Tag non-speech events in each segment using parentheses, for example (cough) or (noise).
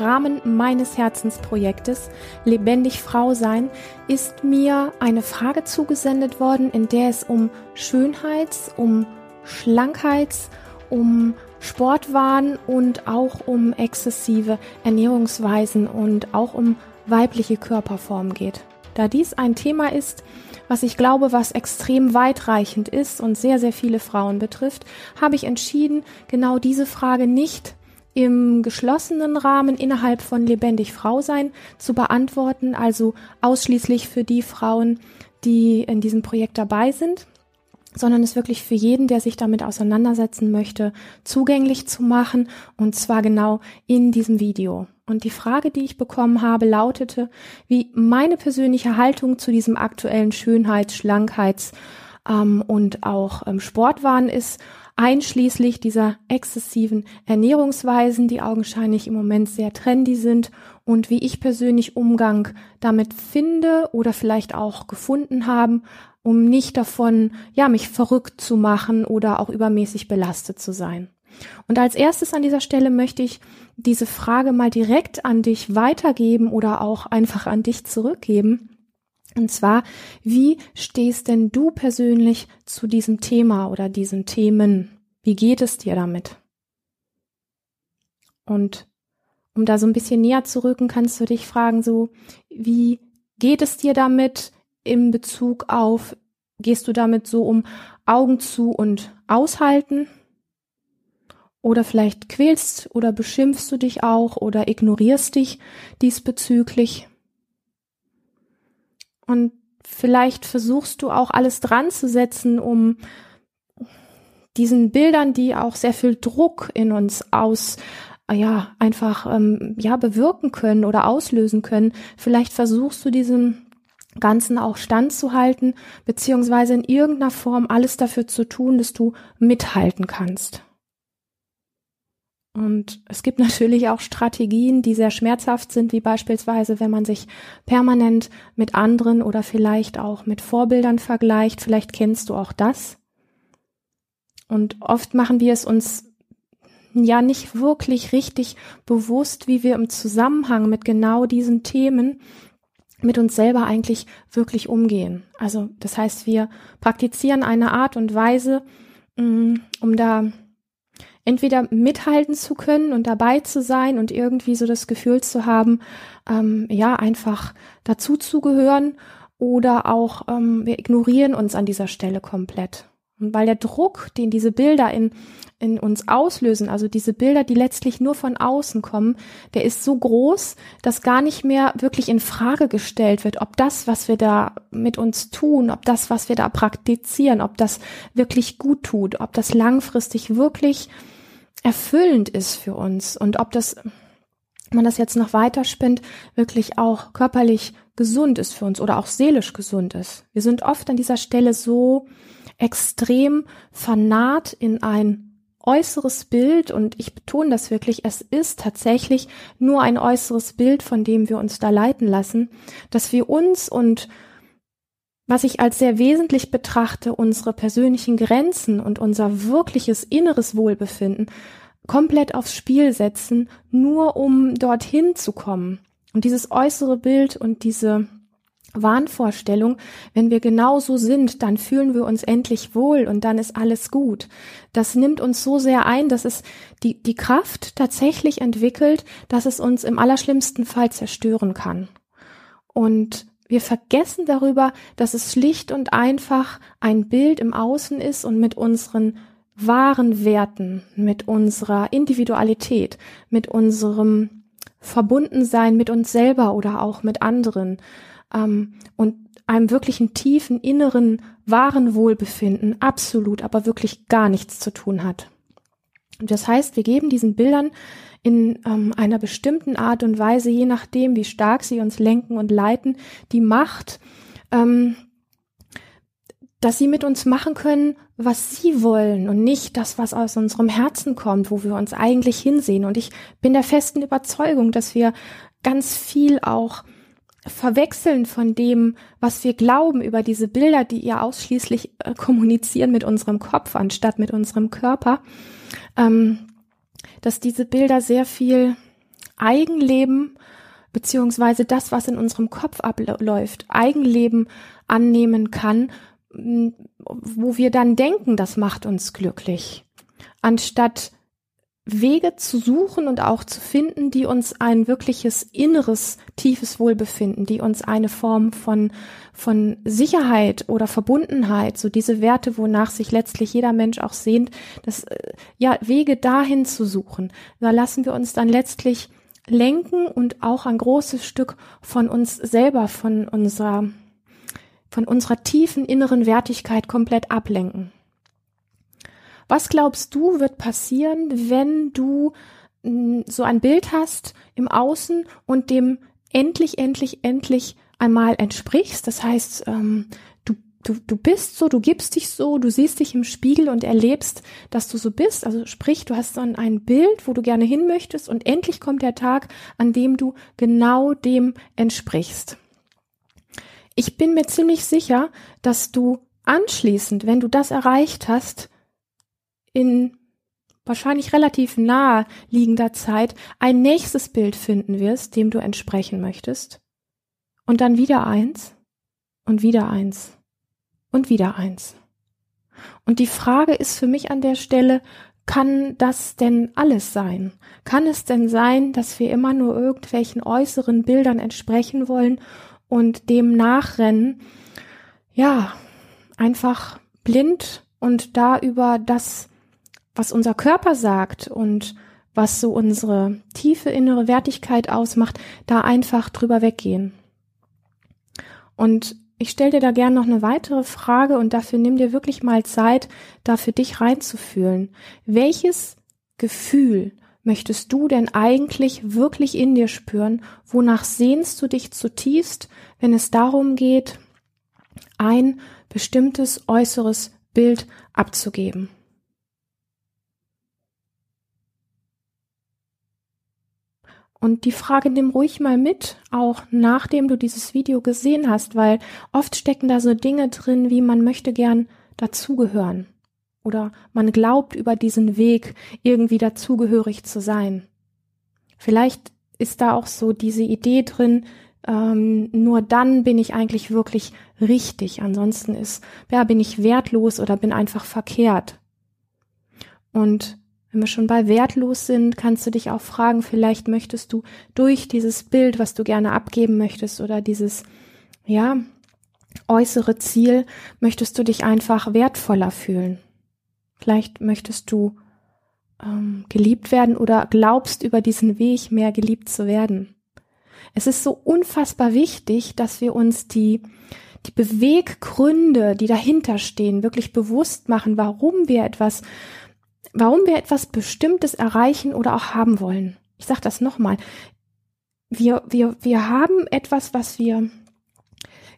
Rahmen meines Herzensprojektes Lebendig Frau sein ist mir eine Frage zugesendet worden, in der es um Schönheits-, um Schlankheits-, um Sportwahn und auch um exzessive Ernährungsweisen und auch um weibliche Körperform geht. Da dies ein Thema ist, was ich glaube, was extrem weitreichend ist und sehr, sehr viele Frauen betrifft, habe ich entschieden, genau diese Frage nicht im geschlossenen Rahmen innerhalb von Lebendig Frau sein zu beantworten, also ausschließlich für die Frauen, die in diesem Projekt dabei sind, sondern es wirklich für jeden, der sich damit auseinandersetzen möchte, zugänglich zu machen und zwar genau in diesem Video. Und die Frage, die ich bekommen habe, lautete, wie meine persönliche Haltung zu diesem aktuellen Schönheits-, Schlankheits- ähm, und auch ähm, Sportwahn ist, einschließlich dieser exzessiven Ernährungsweisen, die augenscheinlich im Moment sehr trendy sind und wie ich persönlich Umgang damit finde oder vielleicht auch gefunden haben, um nicht davon, ja, mich verrückt zu machen oder auch übermäßig belastet zu sein. Und als erstes an dieser Stelle möchte ich diese Frage mal direkt an dich weitergeben oder auch einfach an dich zurückgeben. Und zwar, wie stehst denn du persönlich zu diesem Thema oder diesen Themen? Wie geht es dir damit? Und um da so ein bisschen näher zu rücken, kannst du dich fragen, so, wie geht es dir damit in Bezug auf, gehst du damit so um Augen zu und aushalten? Oder vielleicht quälst oder beschimpfst du dich auch oder ignorierst dich diesbezüglich. Und vielleicht versuchst du auch alles dran zu setzen, um diesen Bildern, die auch sehr viel Druck in uns aus, ja, einfach, ähm, ja, bewirken können oder auslösen können. Vielleicht versuchst du diesem Ganzen auch standzuhalten, beziehungsweise in irgendeiner Form alles dafür zu tun, dass du mithalten kannst. Und es gibt (laughs) natürlich auch Strategien, die sehr schmerzhaft sind, wie beispielsweise, wenn man sich permanent mit anderen oder vielleicht auch mit Vorbildern vergleicht. Vielleicht kennst du auch das. Und oft machen wir es uns ja nicht wirklich richtig bewusst, wie wir im Zusammenhang mit genau diesen Themen mit uns selber eigentlich wirklich umgehen. Also das heißt, wir praktizieren eine Art und Weise, mm, um da entweder mithalten zu können und dabei zu sein und irgendwie so das Gefühl zu haben, ähm, ja, einfach dazu zu gehören oder auch ähm, wir ignorieren uns an dieser Stelle komplett. Und weil der Druck, den diese Bilder in, in uns auslösen, also diese Bilder, die letztlich nur von außen kommen, der ist so groß, dass gar nicht mehr wirklich in Frage gestellt wird, ob das, was wir da mit uns tun, ob das, was wir da praktizieren, ob das wirklich gut tut, ob das langfristig wirklich erfüllend ist für uns und ob das, man das jetzt noch weiter spinnt, wirklich auch körperlich gesund ist für uns oder auch seelisch gesund ist. Wir sind oft an dieser Stelle so extrem vernarrt in ein äußeres Bild und ich betone das wirklich, es ist tatsächlich nur ein äußeres Bild, von dem wir uns da leiten lassen, dass wir uns und was ich als sehr wesentlich betrachte, unsere persönlichen Grenzen und unser wirkliches inneres Wohlbefinden komplett aufs Spiel setzen, nur um dorthin zu kommen. Und dieses äußere Bild und diese Wahnvorstellung, wenn wir genau so sind, dann fühlen wir uns endlich wohl und dann ist alles gut. Das nimmt uns so sehr ein, dass es die, die Kraft tatsächlich entwickelt, dass es uns im allerschlimmsten Fall zerstören kann. Und wir vergessen darüber, dass es schlicht und einfach ein Bild im Außen ist und mit unseren wahren Werten, mit unserer Individualität, mit unserem Verbundensein mit uns selber oder auch mit anderen ähm, und einem wirklichen tiefen inneren wahren Wohlbefinden absolut, aber wirklich gar nichts zu tun hat. Und das heißt, wir geben diesen Bildern in ähm, einer bestimmten Art und Weise, je nachdem, wie stark sie uns lenken und leiten, die Macht, ähm, dass sie mit uns machen können, was sie wollen und nicht das, was aus unserem Herzen kommt, wo wir uns eigentlich hinsehen. Und ich bin der festen Überzeugung, dass wir ganz viel auch verwechseln von dem, was wir glauben über diese Bilder, die ja ausschließlich äh, kommunizieren mit unserem Kopf anstatt mit unserem Körper. Ähm, dass diese Bilder sehr viel Eigenleben beziehungsweise das, was in unserem Kopf abläuft, Eigenleben annehmen kann, wo wir dann denken, das macht uns glücklich, anstatt Wege zu suchen und auch zu finden, die uns ein wirkliches inneres, tiefes Wohlbefinden, die uns eine Form von, von Sicherheit oder Verbundenheit, so diese Werte, wonach sich letztlich jeder Mensch auch sehnt, das, äh, ja, Wege dahin zu suchen. Da lassen wir uns dann letztlich lenken und auch ein großes Stück von uns selber, von unserer, von unserer tiefen inneren Wertigkeit komplett ablenken. Was glaubst du wird passieren, wenn du hm, so ein Bild hast im Außen und dem endlich, endlich, endlich einmal entsprichst? Das heißt, ähm, du, du, du bist so, du gibst dich so, du siehst dich im Spiegel und erlebst, dass du so bist. Also sprich, du hast dann ein Bild, wo du gerne hin möchtest und endlich kommt der Tag, an dem du genau dem entsprichst. Ich bin mir ziemlich sicher, dass du anschließend, wenn du das erreicht hast, in wahrscheinlich relativ nahe liegender Zeit ein nächstes Bild finden wirst, dem du entsprechen möchtest. Und dann wieder eins und wieder eins und wieder eins. Und die Frage ist für mich an der Stelle, kann das denn alles sein? Kann es denn sein, dass wir immer nur irgendwelchen äußeren Bildern entsprechen wollen und dem nachrennen? Ja, einfach blind und da über das was unser Körper sagt und was so unsere tiefe innere Wertigkeit ausmacht, da einfach drüber weggehen. Und ich stelle dir da gern noch eine weitere Frage und dafür nimm dir wirklich mal Zeit, da für dich reinzufühlen. Welches Gefühl möchtest du denn eigentlich wirklich in dir spüren? Wonach sehnst du dich zutiefst, wenn es darum geht, ein bestimmtes äußeres Bild abzugeben? Und die Frage nimm ruhig mal mit, auch nachdem du dieses Video gesehen hast, weil oft stecken da so Dinge drin, wie man möchte gern dazugehören. Oder man glaubt über diesen Weg irgendwie dazugehörig zu sein. Vielleicht ist da auch so diese Idee drin, ähm, nur dann bin ich eigentlich wirklich richtig. Ansonsten ist, ja, bin ich wertlos oder bin einfach verkehrt. Und wenn wir schon bei wertlos sind, kannst du dich auch fragen, vielleicht möchtest du durch dieses Bild, was du gerne abgeben möchtest oder dieses, ja, äußere Ziel, möchtest du dich einfach wertvoller fühlen. Vielleicht möchtest du ähm, geliebt werden oder glaubst über diesen Weg mehr geliebt zu werden. Es ist so unfassbar wichtig, dass wir uns die, die Beweggründe, die dahinter stehen, wirklich bewusst machen, warum wir etwas warum wir etwas Bestimmtes erreichen oder auch haben wollen. Ich sage das nochmal. Wir, wir, wir haben etwas, was wir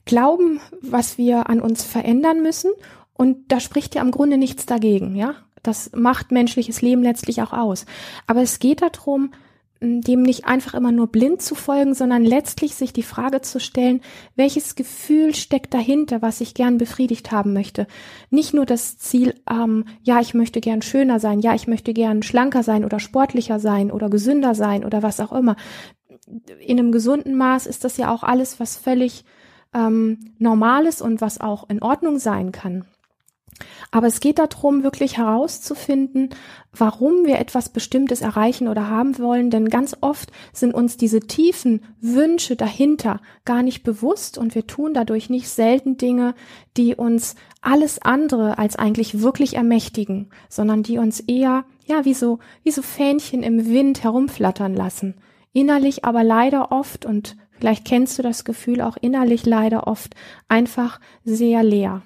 glauben, was wir an uns verändern müssen. Und da spricht ja im Grunde nichts dagegen, ja. Das macht menschliches Leben letztlich auch aus. Aber es geht darum, dem nicht einfach immer nur blind zu folgen, sondern letztlich sich die Frage zu stellen, welches Gefühl steckt dahinter, was ich gern befriedigt haben möchte. Nicht nur das Ziel, ähm, ja, ich möchte gern schöner sein, ja, ich möchte gern schlanker sein oder sportlicher sein oder gesünder sein oder was auch immer. In einem gesunden Maß ist das ja auch alles, was völlig ähm, normal ist und was auch in Ordnung sein kann. Aber es geht darum, wirklich herauszufinden, warum wir etwas Bestimmtes erreichen oder haben wollen, denn ganz oft sind uns diese tiefen Wünsche dahinter gar nicht bewusst und wir tun dadurch nicht selten Dinge, die uns alles andere als eigentlich wirklich ermächtigen, sondern die uns eher, ja, wie so, wie so Fähnchen im Wind herumflattern lassen. Innerlich aber leider oft und vielleicht kennst du das Gefühl auch innerlich leider oft einfach sehr leer.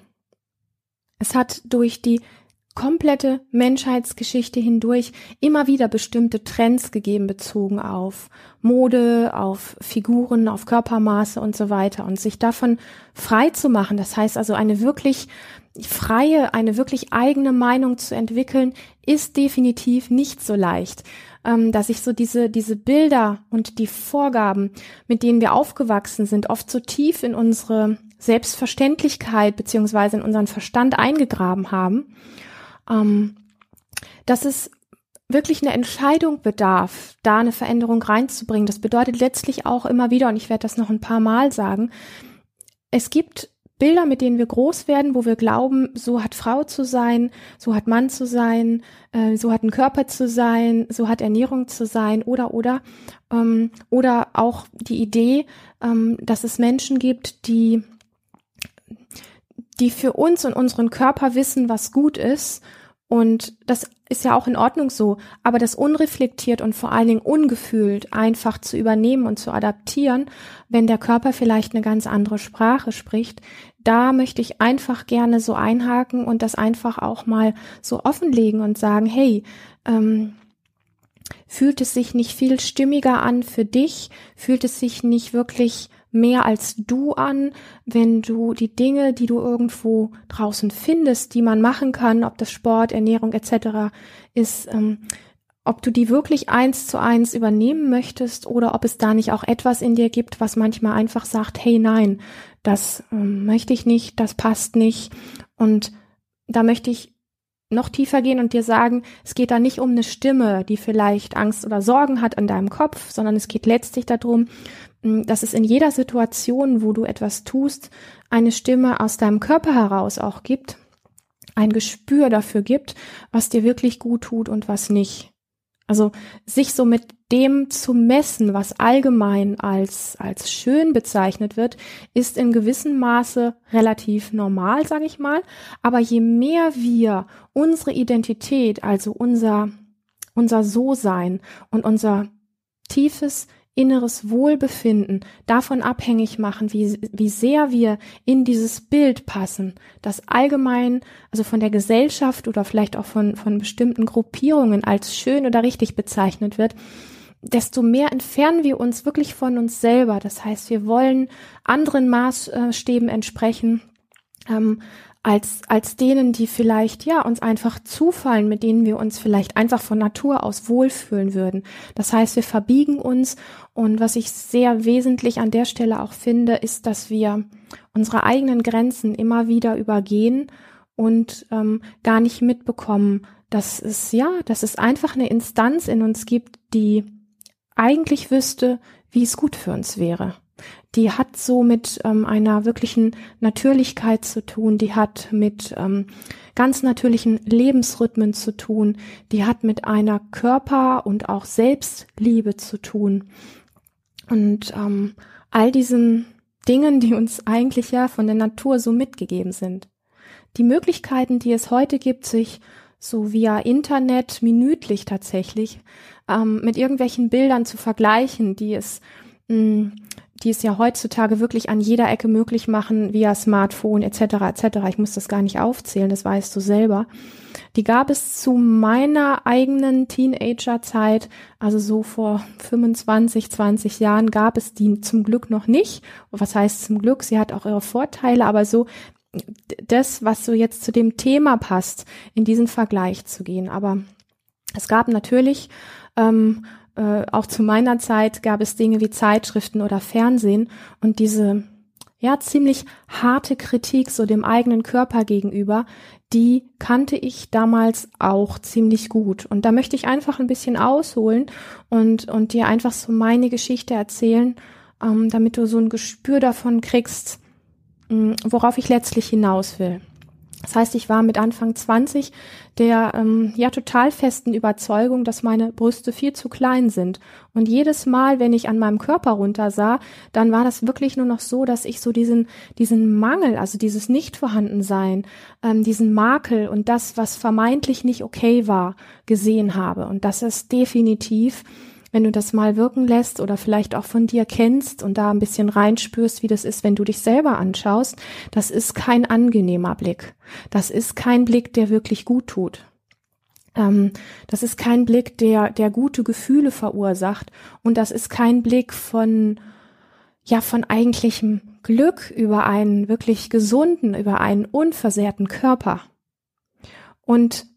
Es hat durch die komplette Menschheitsgeschichte hindurch immer wieder bestimmte Trends gegeben bezogen auf Mode, auf Figuren, auf Körpermaße und so weiter und sich davon frei zu machen. Das heißt also eine wirklich freie, eine wirklich eigene Meinung zu entwickeln, ist definitiv nicht so leicht. Ähm, dass sich so diese, diese Bilder und die Vorgaben, mit denen wir aufgewachsen sind, oft so tief in unsere Selbstverständlichkeit beziehungsweise in unseren Verstand eingegraben haben, ähm, dass es wirklich eine Entscheidung bedarf, da eine Veränderung reinzubringen. Das bedeutet letztlich auch immer wieder, und ich werde das noch ein paar Mal sagen, es gibt Bilder, mit denen wir groß werden, wo wir glauben, so hat Frau zu sein, so hat Mann zu sein, äh, so hat ein Körper zu sein, so hat Ernährung zu sein oder oder ähm, oder auch die Idee, ähm, dass es Menschen gibt, die die für uns und unseren Körper wissen, was gut ist und das ist ja auch in Ordnung so, aber das unreflektiert und vor allen Dingen ungefühlt einfach zu übernehmen und zu adaptieren, wenn der Körper vielleicht eine ganz andere Sprache spricht, da möchte ich einfach gerne so einhaken und das einfach auch mal so offenlegen und sagen, hey, ähm, fühlt es sich nicht viel stimmiger an für dich? Fühlt es sich nicht wirklich mehr als du an, wenn du die Dinge, die du irgendwo draußen findest, die man machen kann, ob das Sport, Ernährung etc. ist, ähm, ob du die wirklich eins zu eins übernehmen möchtest oder ob es da nicht auch etwas in dir gibt, was manchmal einfach sagt, hey nein, das ähm, möchte ich nicht, das passt nicht. Und da möchte ich noch tiefer gehen und dir sagen, es geht da nicht um eine Stimme, die vielleicht Angst oder Sorgen hat an deinem Kopf, sondern es geht letztlich darum, dass es in jeder Situation, wo du etwas tust, eine Stimme aus deinem Körper heraus auch gibt, ein Gespür dafür gibt, was dir wirklich gut tut und was nicht. Also sich so mit dem zu messen, was allgemein als, als schön bezeichnet wird, ist in gewissem Maße relativ normal, sage ich mal. Aber je mehr wir unsere Identität, also unser, unser So-Sein und unser tiefes inneres Wohlbefinden davon abhängig machen, wie, wie sehr wir in dieses Bild passen, das allgemein, also von der Gesellschaft oder vielleicht auch von, von bestimmten Gruppierungen als schön oder richtig bezeichnet wird, desto mehr entfernen wir uns wirklich von uns selber. Das heißt, wir wollen anderen Maßstäben entsprechen, ähm, als, als denen, die vielleicht, ja, uns einfach zufallen, mit denen wir uns vielleicht einfach von Natur aus wohlfühlen würden. Das heißt, wir verbiegen uns und was ich sehr wesentlich an der Stelle auch finde, ist, dass wir unsere eigenen Grenzen immer wieder übergehen und ähm, gar nicht mitbekommen, dass es, ja, dass es einfach eine Instanz in uns gibt, die eigentlich wüsste, wie es gut für uns wäre die hat so mit ähm, einer wirklichen Natürlichkeit zu tun, die hat mit ähm, ganz natürlichen Lebensrhythmen zu tun, die hat mit einer Körper- und auch Selbstliebe zu tun. Und ähm, all diesen Dingen, die uns eigentlich ja von der Natur so mitgegeben sind. Die Möglichkeiten, die es heute gibt, sich so via Internet minütlich tatsächlich ähm, mit irgendwelchen Bildern zu vergleichen, die es mh, mm, die es ja heutzutage wirklich an jeder Ecke möglich machen, via Smartphone etc. etc. Ich muss das gar nicht aufzählen, das weißt du selber. Die gab es zu meiner eigenen Teenagerzeit, also so vor 25, 20 Jahren gab es die zum Glück noch nicht. Was heißt zum Glück? Sie hat auch ihre Vorteile, aber so das, was so jetzt zu dem Thema passt, in diesen Vergleich zu gehen. Aber es gab natürlich ähm, äh, auch zu meiner Zeit gab es Dinge wie Zeitschriften oder Fernsehen und diese ja ziemlich harte Kritik so dem eigenen Körper gegenüber, die kannte ich damals auch ziemlich gut und da möchte ich einfach ein bisschen ausholen und und dir einfach so meine Geschichte erzählen, ähm, damit du so ein Gespür davon kriegst, mh, worauf ich letztlich hinaus will. Das heißt, ich war mit Anfang 20 der ähm, ja total festen Überzeugung, dass meine Brüste viel zu klein sind. Und jedes Mal, wenn ich an meinem Körper runtersah, dann war das wirklich nur noch so, dass ich so diesen diesen Mangel, also dieses Nichtvorhandensein, ähm, diesen Makel und das, was vermeintlich nicht okay war, gesehen habe. Und das ist definitiv wenn du das mal wirken lässt oder vielleicht auch von dir kennst und da ein bisschen reinspürst, wie das ist, wenn du dich selber anschaust, das ist kein angenehmer Blick. Das ist kein Blick, der wirklich gut tut. Ähm, das ist kein Blick, der, der gute Gefühle verursacht. Und das ist kein Blick von, ja, von eigentlichem Glück über einen wirklich gesunden, über einen unversehrten Körper. Und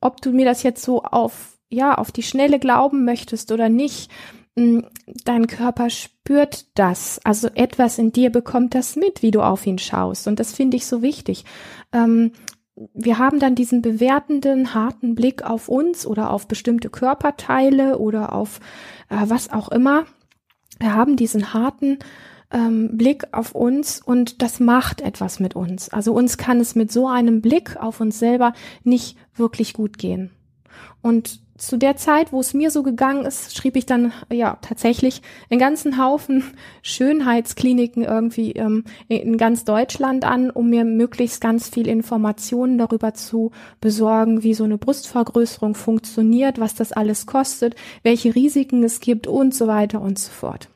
ob du mir das jetzt so auf ja, auf die Schnelle glauben möchtest oder nicht, mm, dein Körper spürt das. Also etwas in dir bekommt das mit, wie du auf ihn schaust. Und das finde ich so wichtig. Ähm, wir haben dann diesen bewertenden, harten Blick auf uns oder auf bestimmte Körperteile oder auf äh, was auch immer. Wir haben diesen harten ähm, Blick auf uns und das macht etwas mit uns. Also uns kann es mit so einem Blick auf uns selber nicht wirklich gut gehen. Und zu der Zeit, wo es mir so gegangen ist, schrieb ich dann ja tatsächlich einen ganzen Haufen (laughs) Schönheitskliniken irgendwie ähm, in ganz Deutschland an, um mir möglichst ganz viel Informationen darüber zu besorgen, wie so eine Brustvergrößerung funktioniert, was das alles kostet, welche Risiken es gibt und so weiter und so fort.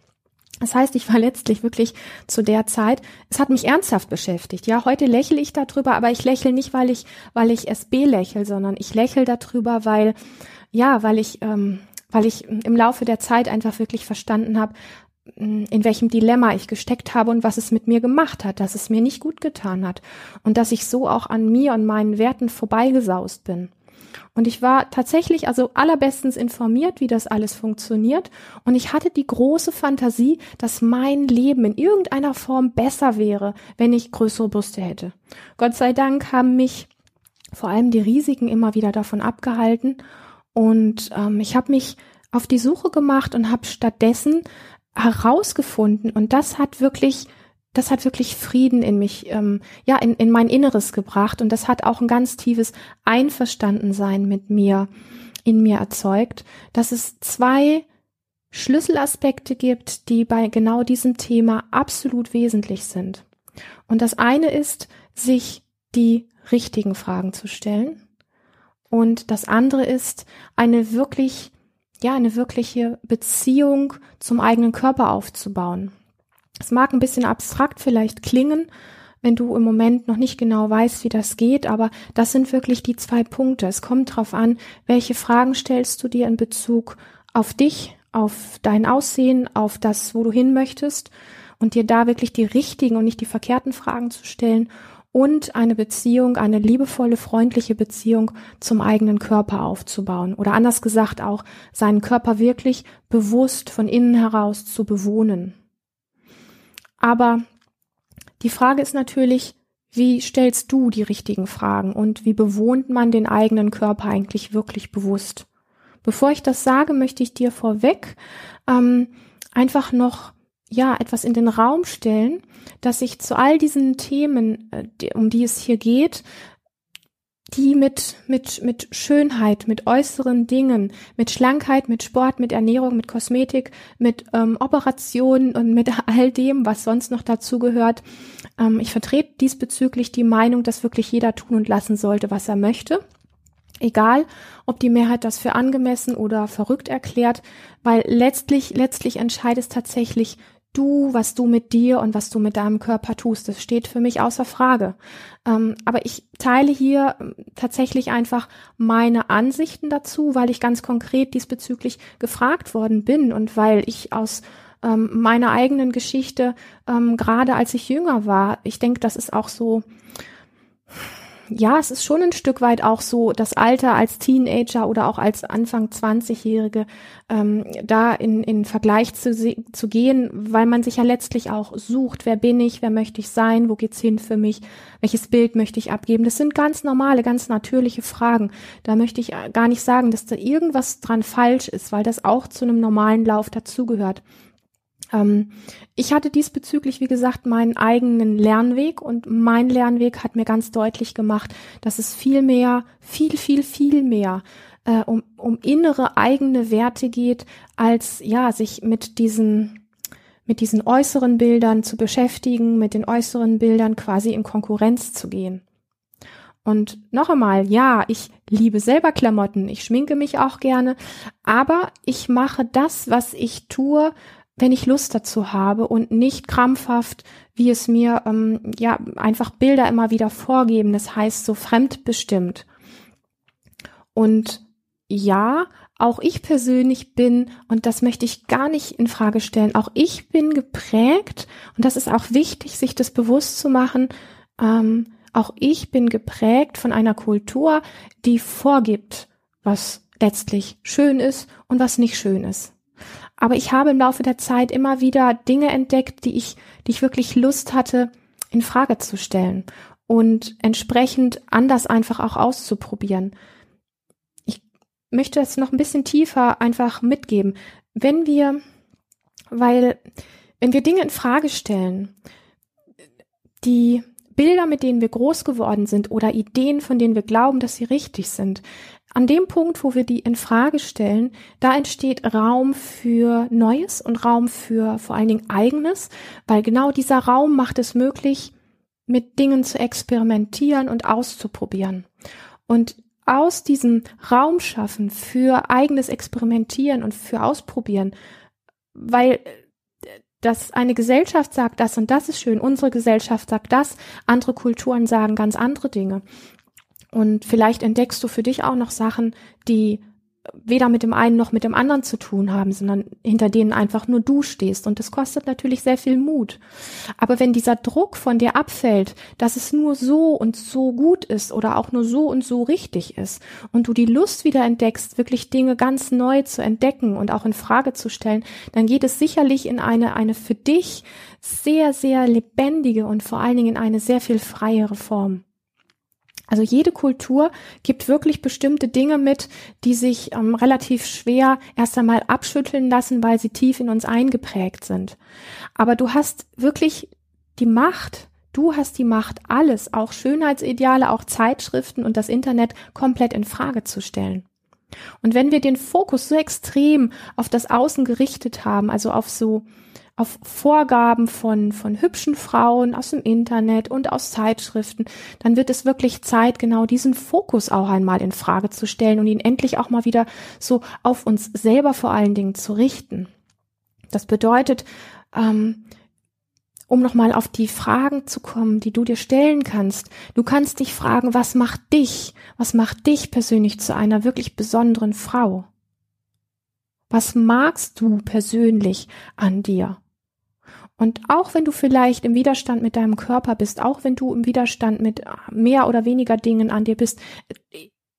Das heißt, ich war letztlich wirklich zu der Zeit, es hat mich ernsthaft beschäftigt. Ja, heute lächle ich darüber, aber ich lächle nicht, weil ich, weil ich SB lächle, sondern ich lächle darüber, weil, ja, weil ich, ähm, weil ich im Laufe der Zeit einfach wirklich verstanden habe, in welchem Dilemma ich gesteckt habe und was es mit mir gemacht hat, dass es mir nicht gut getan hat und dass ich so auch an mir und meinen Werten vorbeigesaust bin. Und ich war tatsächlich also allerbestens informiert, wie das alles funktioniert. Und ich hatte die große Fantasie, dass mein Leben in irgendeiner Form besser wäre, wenn ich größere Brüste hätte. Gott sei Dank haben mich vor allem die Risiken immer wieder davon abgehalten. Und ähm, ich habe mich auf die Suche gemacht und habe stattdessen herausgefunden, und das hat wirklich das hat wirklich Frieden in mich, ähm, ja, in, in mein Inneres gebracht und das hat auch ein ganz tiefes Einverstandensein mit mir in mir erzeugt, dass es zwei Schlüsselaspekte gibt, die bei genau diesem Thema absolut wesentlich sind. Und das eine ist, sich die richtigen Fragen zu stellen. Und das andere ist, eine wirklich, ja, eine wirkliche Beziehung zum eigenen Körper aufzubauen. Es mag ein bisschen abstrakt vielleicht klingen, wenn du im Moment noch nicht genau weißt, wie das geht, aber das sind wirklich die zwei Punkte. Es kommt darauf an, welche Fragen stellst du dir in Bezug auf dich, auf dein Aussehen, auf das, wo du hin möchtest und dir da wirklich die richtigen und nicht die verkehrten Fragen zu stellen und eine Beziehung, eine liebevolle, freundliche Beziehung zum eigenen Körper aufzubauen. Oder anders gesagt auch, seinen Körper wirklich bewusst von innen heraus zu bewohnen. Aber die Frage ist natürlich, wie stellst du die richtigen Fragen und wie bewohnt man den eigenen Körper eigentlich wirklich bewusst? Bevor ich das sage, möchte ich dir vorweg ähm, einfach noch ja etwas in den Raum stellen, dass ich zu all diesen Themen, äh, um die es hier geht, die mit, mit, mit Schönheit, mit äußeren Dingen, mit Schlankheit, mit Sport, mit Ernährung, mit Kosmetik, mit ähm, Operationen und mit (laughs) all dem, was sonst noch dazu gehört. Ähm, ich vertrete diesbezüglich die Meinung, dass wirklich jeder tun und lassen sollte, was er möchte. Egal, ob die Mehrheit das für angemessen oder verrückt erklärt, weil letztlich, letztlich entscheidet tatsächlich du, was du mit dir und was du mit deinem Körper tust. Das steht für mich außer Frage. Ähm, aber ich teile hier ähm, tatsächlich einfach meine Ansichten dazu, weil ich ganz konkret diesbezüglich gefragt worden bin und weil ich aus ähm, meiner eigenen Geschichte, ähm, gerade als ich jünger war, ich denke, das ist auch so ja, es ist schon ein Stück weit auch so, das Alter als Teenager oder auch als Anfang 20-Jährige ähm, da in, in Vergleich zu, zu gehen, weil man sich ja letztlich auch sucht, wer bin ich, wer möchte ich sein, wo geht's hin für mich, welches Bild möchte ich abgeben. Das sind ganz normale, ganz natürliche Fragen. Da möchte ich gar nicht sagen, dass da irgendwas dran falsch ist, weil das auch zu einem normalen Lauf dazugehört. Ähm, ich hatte diesbezüglich, wie gesagt, meinen eigenen Lernweg und mein Lernweg hat mir ganz deutlich gemacht, dass es viel mehr, viel, viel, viel mehr äh, um, um innere eigene Werte geht, als ja, sich mit diesen mit diesen äußeren Bildern zu beschäftigen, mit den äußeren Bildern quasi in Konkurrenz zu gehen. Und noch einmal, ja, ich liebe selber Klamotten, ich schminke mich auch gerne, aber ich mache das, was ich tue, wenn ich Lust dazu habe und nicht krampfhaft, wie es mir ähm, ja einfach Bilder immer wieder vorgeben. Das heißt so fremdbestimmt. Und ja, auch ich persönlich bin, und das möchte ich gar nicht in Frage stellen, auch ich bin geprägt, und das ist auch wichtig, sich das bewusst zu machen, ähm, auch ich bin geprägt von einer Kultur, die vorgibt, was letztlich schön ist und was nicht schön ist. Aber ich habe im Laufe der Zeit immer wieder Dinge entdeckt, die ich, die ich wirklich Lust hatte, in Frage zu stellen. und entsprechend anders einfach auch auszuprobieren. Ich möchte das noch ein bisschen tiefer einfach mitgeben. Wenn wir, weil, wenn wir Dinge in Frage stellen, die Bilder, mit denen wir groß geworden sind oder Ideen, von denen wir glauben, dass sie richtig sind, an dem Punkt, wo wir die in Frage stellen, da entsteht Raum für Neues und Raum für vor allen Dingen Eigenes, weil genau dieser Raum macht es möglich, mit Dingen zu experimentieren und auszuprobieren. Und aus diesem Raum schaffen für eigenes Experimentieren und für Ausprobieren, weil dass eine Gesellschaft sagt, das und das ist schön, unsere Gesellschaft sagt das, andere Kulturen sagen ganz andere Dinge. Und vielleicht entdeckst du für dich auch noch Sachen, die weder mit dem einen noch mit dem anderen zu tun haben, sondern hinter denen einfach nur du stehst. Und das kostet natürlich sehr viel Mut. Aber wenn dieser Druck von dir abfällt, dass es nur so und so gut ist oder auch nur so und so richtig ist und du die Lust wieder entdeckst, wirklich Dinge ganz neu zu entdecken und auch in Frage zu stellen, dann geht es sicherlich in eine, eine für dich sehr, sehr lebendige und vor allen Dingen in eine sehr viel freiere Form. Also jede Kultur gibt wirklich bestimmte Dinge mit, die sich ähm, relativ schwer erst einmal abschütteln lassen, weil sie tief in uns eingeprägt sind. Aber du hast wirklich die Macht, du hast die Macht, alles, auch Schönheitsideale, auch Zeitschriften und das Internet komplett in Frage zu stellen. Und wenn wir den Fokus so extrem auf das Außen gerichtet haben, also auf so auf Vorgaben von, von hübschen Frauen aus dem Internet und aus Zeitschriften, dann wird es wirklich Zeit, genau diesen Fokus auch einmal in Frage zu stellen und ihn endlich auch mal wieder so auf uns selber vor allen Dingen zu richten. Das bedeutet, ähm, um nochmal auf die Fragen zu kommen, die du dir stellen kannst. Du kannst dich fragen, was macht dich, was macht dich persönlich zu einer wirklich besonderen Frau? Was magst du persönlich an dir? Und auch wenn du vielleicht im Widerstand mit deinem Körper bist, auch wenn du im Widerstand mit mehr oder weniger Dingen an dir bist,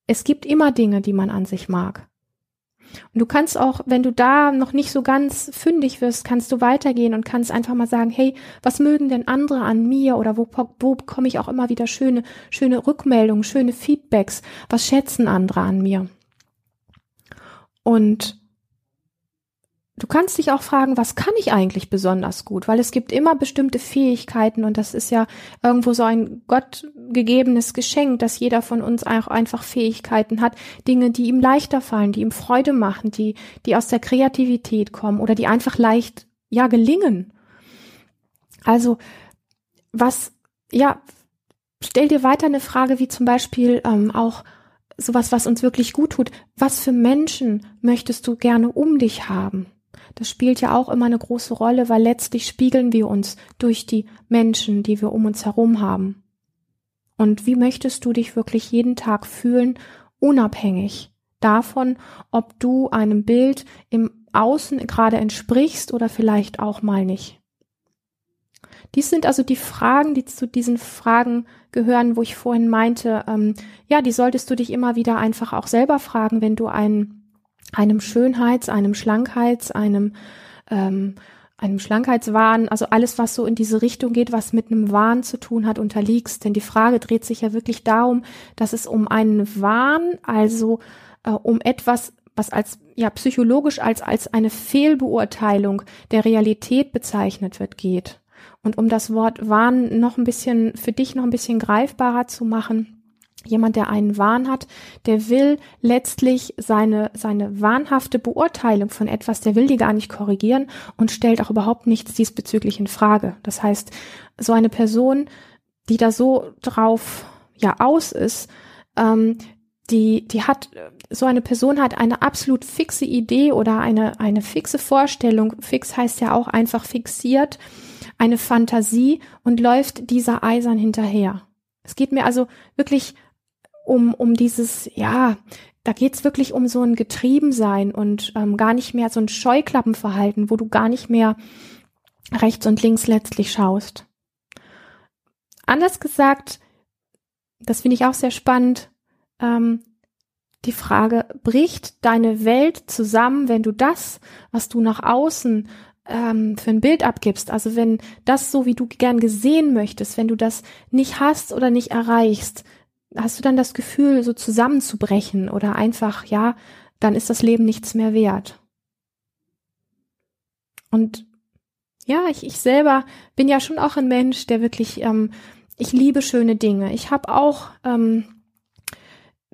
es gibt immer Dinge, die man an sich mag. Und du kannst auch, wenn du da noch nicht so ganz fündig wirst, kannst du weitergehen und kannst einfach mal sagen, hey, was mögen denn andere an mir oder wo, wo bekomme ich auch immer wieder schöne, schöne Rückmeldungen, schöne Feedbacks? Was schätzen andere an mir? Und Du kannst dich auch fragen, was kann ich eigentlich besonders gut? Weil es gibt immer bestimmte Fähigkeiten und das ist ja irgendwo so ein gottgegebenes Geschenk, dass jeder von uns auch einfach Fähigkeiten hat, Dinge, die ihm leichter fallen, die ihm Freude machen, die, die aus der Kreativität kommen oder die einfach leicht, ja, gelingen. Also, was, ja, stell dir weiter eine Frage wie zum Beispiel ähm, auch sowas, was uns wirklich gut tut. Was für Menschen möchtest du gerne um dich haben? Das spielt ja auch immer eine große Rolle, weil letztlich spiegeln wir uns durch die Menschen, die wir um uns herum haben. Und wie möchtest du dich wirklich jeden Tag fühlen, unabhängig davon, ob du einem Bild im Außen gerade entsprichst oder vielleicht auch mal nicht? Dies sind also die Fragen, die zu diesen Fragen gehören, wo ich vorhin meinte, ähm, ja, die solltest du dich immer wieder einfach auch selber fragen, wenn du einen einem Schönheits-, einem Schlankheits-, einem, ähm, einem Schlankheitswahn, also alles, was so in diese Richtung geht, was mit einem Wahn zu tun hat, unterliegst. Denn die Frage dreht sich ja wirklich darum, dass es um einen Wahn, also äh, um etwas, was als ja psychologisch als als eine Fehlbeurteilung der Realität bezeichnet wird, geht. Und um das Wort Wahn noch ein bisschen für dich noch ein bisschen greifbarer zu machen, jemand, der einen Wahn hat, der will letztlich seine, seine wahnhafte Beurteilung von etwas, der will die gar nicht korrigieren und stellt auch überhaupt nichts diesbezüglich in Frage. Das heißt, so eine Person, die da so drauf ja aus ist, ähm, die, die hat, so eine Person hat eine absolut fixe Idee oder eine, eine fixe Vorstellung. Fix heißt ja auch einfach fixiert, eine Fantasie und läuft dieser eisern hinterher. Es geht mir also wirklich um, um dieses, ja, da geht's wirklich um so ein Getriebensein und ähm, gar nicht mehr so ein Scheuklappenverhalten, wo du gar nicht mehr rechts und links letztlich schaust. Anders gesagt, das finde ich auch sehr spannend, ähm, die Frage, bricht deine Welt zusammen, wenn du das, was du nach außen ähm, für ein Bild abgibst, also wenn das so, wie du gern gesehen möchtest, wenn du das nicht hast oder nicht erreichst, hast du dann das Gefühl, so zusammenzubrechen oder einfach, ja, dann ist das Leben nichts mehr wert. Und ja, ich, ich selber bin ja schon auch ein Mensch, der wirklich, ähm, ich liebe schöne Dinge. Ich habe auch ähm,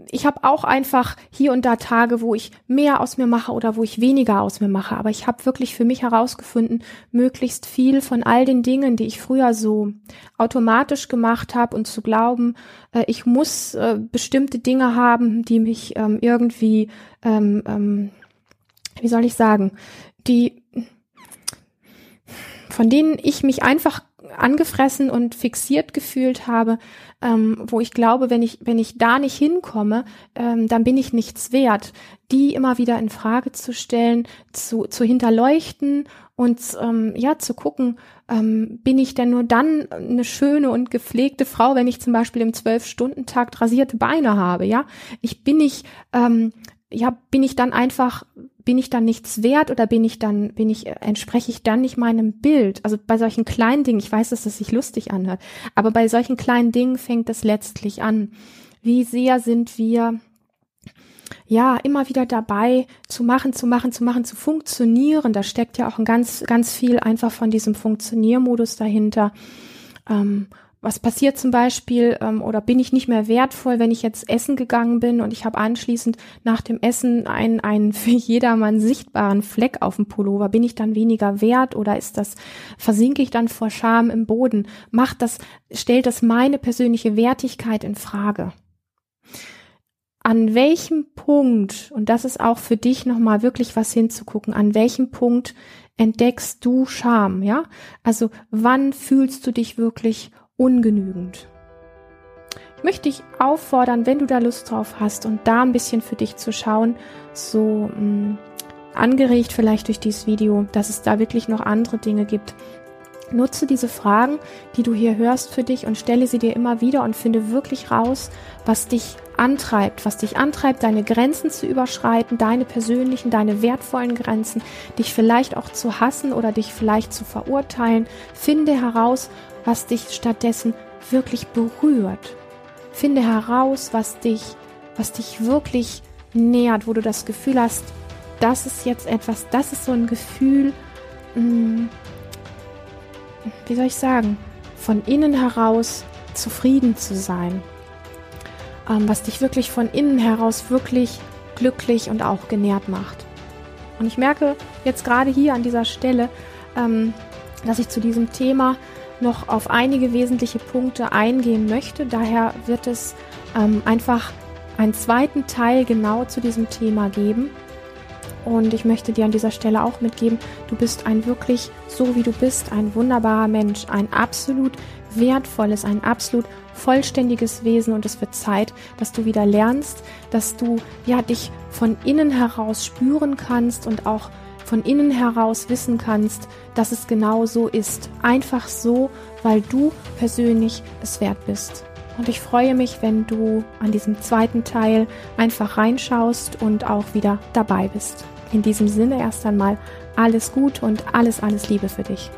ich habe auch einfach hier und da Tage, wo ich mehr aus mir mache oder wo ich weniger aus mir mache. Aber ich habe wirklich für mich herausgefunden, möglichst viel von all den Dingen, die ich früher so automatisch gemacht habe und zu glauben, äh, ich muss äh, bestimmte Dinge haben, die mich ähm, irgendwie, ähm, ähm, wie soll ich sagen, die von denen ich mich einfach angefressen und fixiert gefühlt habe, ähm, wo ich glaube, wenn ich, wenn ich da nicht hinkomme, ähm, dann bin ich nichts wert, die immer wieder in Frage zu stellen, zu, zu hinterleuchten und ähm, ja, zu gucken, ähm, bin ich denn nur dann eine schöne und gepflegte Frau, wenn ich zum Beispiel im Zwölf-Stunden-Takt rasierte Beine habe, ja? Ich bin nicht, ähm, ja, bin ich dann einfach bin ich dann nichts wert oder bin ich dann, bin ich, entspreche ich dann nicht meinem Bild? Also bei solchen kleinen Dingen, ich weiß, dass das sich lustig anhört, aber bei solchen kleinen Dingen fängt es letztlich an. Wie sehr sind wir, ja, immer wieder dabei zu machen, zu machen, zu machen, zu funktionieren. Da steckt ja auch ein ganz, ganz viel einfach von diesem Funktioniermodus dahinter. Ähm, was passiert zum Beispiel ähm, oder bin ich nicht mehr wertvoll, wenn ich jetzt essen gegangen bin und ich habe anschließend nach dem Essen einen, einen für jedermann sichtbaren Fleck auf dem Pullover, bin ich dann weniger wert oder ist das, versinke ich dann vor Scham im Boden? Macht das, stellt das meine persönliche Wertigkeit in Frage? An welchem Punkt, und das ist auch für dich nochmal wirklich was hinzugucken, an welchem Punkt entdeckst du Scham, ja? Also wann fühlst du dich wirklich ungenügend. Ich möchte dich auffordern, wenn du da Lust drauf hast und da ein bisschen für dich zu schauen, so mh, mm, angeregt vielleicht durch dieses Video, dass es da wirklich noch andere Dinge gibt. Nutze diese Fragen, die du hier hörst für dich und stelle sie dir immer wieder und finde wirklich raus, was dich antreibt, was dich antreibt, deine Grenzen zu überschreiten, deine persönlichen, deine wertvollen Grenzen, dich vielleicht auch zu hassen oder dich vielleicht zu verurteilen. Finde heraus, was dich stattdessen wirklich berührt. Finde heraus, was dich, was dich wirklich nährt, wo du das Gefühl hast, das ist jetzt etwas, das ist so ein Gefühl, mh, hm, wie soll ich sagen, von innen heraus zufrieden zu sein, ähm, was dich wirklich von innen heraus wirklich glücklich und auch genährt macht. Und ich merke jetzt gerade hier an dieser Stelle, ähm, dass ich zu diesem Thema noch auf einige wesentliche Punkte eingehen möchte. Daher wird es ähm, einfach einen zweiten Teil genau zu diesem Thema geben. Und ich möchte dir an dieser Stelle auch mitgeben, du bist ein wirklich, so wie du bist, ein wunderbarer Mensch, ein absolut wertvolles, ein absolut vollständiges Wesen und es wird Zeit, dass du wieder lernst, dass du ja dich von innen heraus spüren kannst und auch von innen heraus wissen kannst, dass es genau so ist. Einfach so, weil du persönlich es wert bist. Und ich freue mich, wenn du an diesem zweiten Teil einfach reinschaust und auch wieder dabei bist. In diesem Sinne erst einmal alles Gute und alles, alles Liebe für dich.